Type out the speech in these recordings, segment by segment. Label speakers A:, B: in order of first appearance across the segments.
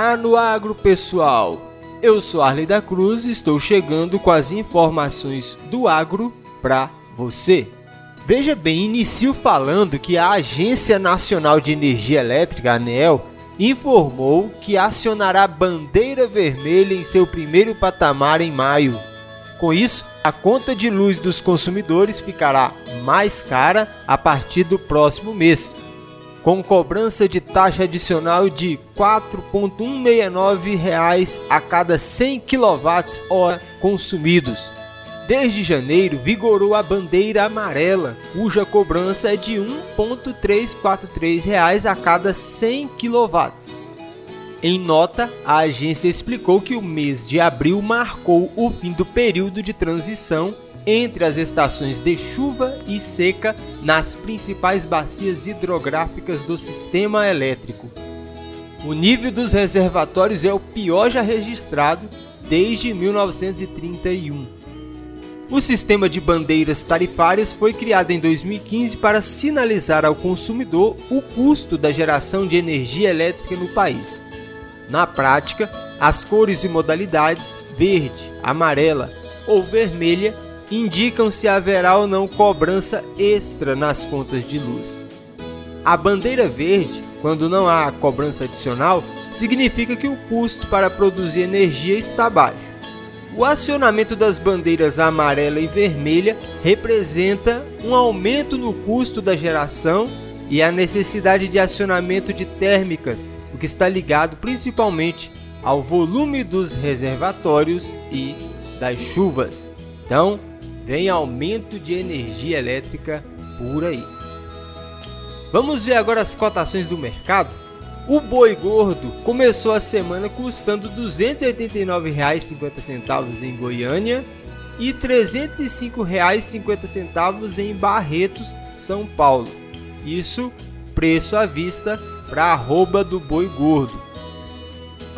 A: Tá no agro, pessoal. Eu sou Arley da Cruz e estou chegando com as informações do agro para você. Veja bem, inicio falando que a Agência Nacional de Energia Elétrica, ANEEL, informou que acionará bandeira vermelha em seu primeiro patamar em maio. Com isso, a conta de luz dos consumidores ficará mais cara a partir do próximo mês, com cobrança de taxa adicional de R$ 4,169 a cada 100 kWh consumidos. Desde janeiro vigorou a bandeira amarela, cuja cobrança é de R$ 1,343 a cada 100 kW. Em nota, a agência explicou que o mês de abril marcou o fim do período de transição entre as estações de chuva e seca nas principais bacias hidrográficas do sistema elétrico. O nível dos reservatórios é o pior já registrado desde 1931. O sistema de bandeiras tarifárias foi criado em 2015 para sinalizar ao consumidor o custo da geração de energia elétrica no país. Na prática, as cores e modalidades verde, amarela ou vermelha indicam se haverá ou não cobrança extra nas contas de luz. A bandeira verde, quando não há cobrança adicional, significa que o custo para produzir energia está baixo. O acionamento das bandeiras amarela e vermelha representa um aumento no custo da geração e a necessidade de acionamento de térmicas, o que está ligado principalmente ao volume dos reservatórios e das chuvas. Então, vem aumento de energia elétrica por aí. Vamos ver agora as cotações do mercado? O boi gordo começou a semana custando R$ 289,50 em Goiânia e R$ 305,50 em Barretos, São Paulo. Isso preço à vista para a arroba do boi gordo.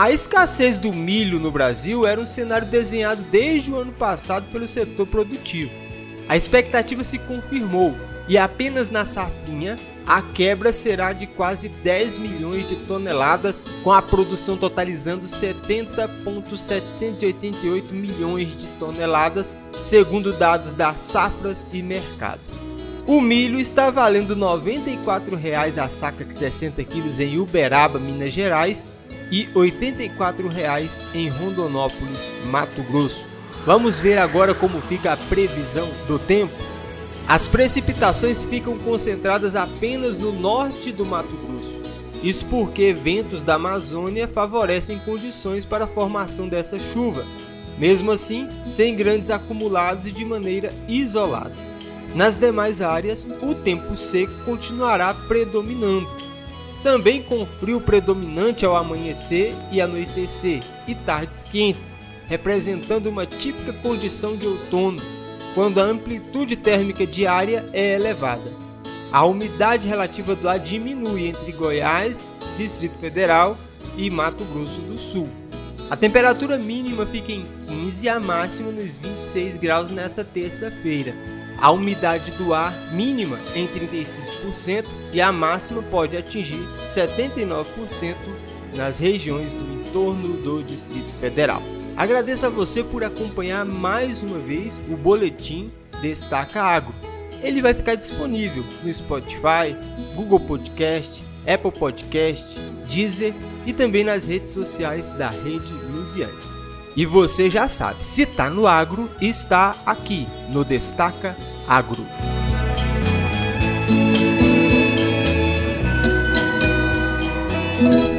A: A escassez do milho no Brasil era um cenário desenhado desde o ano passado pelo setor produtivo. A expectativa se confirmou e apenas na safrinha a quebra será de quase 10 milhões de toneladas, com a produção totalizando 70,788 milhões de toneladas, segundo dados da Safras e Mercado. O milho está valendo R$ 94,00 a saca de 60 quilos em Uberaba, Minas Gerais, e R$ 84,00 em Rondonópolis, Mato Grosso. Vamos ver agora como fica a previsão do tempo. As precipitações ficam concentradas apenas no norte do Mato Grosso. Isso porque ventos da Amazônia favorecem condições para a formação dessa chuva, mesmo assim, sem grandes acumulados e de maneira isolada. Nas demais áreas, o tempo seco continuará predominando, também com frio predominante ao amanhecer e anoitecer, e tardes quentes, representando uma típica condição de outono, quando a amplitude térmica diária é elevada. A umidade relativa do ar diminui entre Goiás, Distrito Federal e Mato Grosso do Sul. A temperatura mínima fica em 15 e a máxima nos 26 graus nesta terça-feira. A umidade do ar mínima em 35% e a máxima pode atingir 79% nas regiões do entorno do Distrito Federal. Agradeço a você por acompanhar mais uma vez o boletim Destaca Agro. Ele vai ficar disponível no Spotify, Google Podcast, Apple Podcast, Deezer e também nas redes sociais da Rede Lusiane. E você já sabe, se está no agro, está aqui no Destaca agro. Música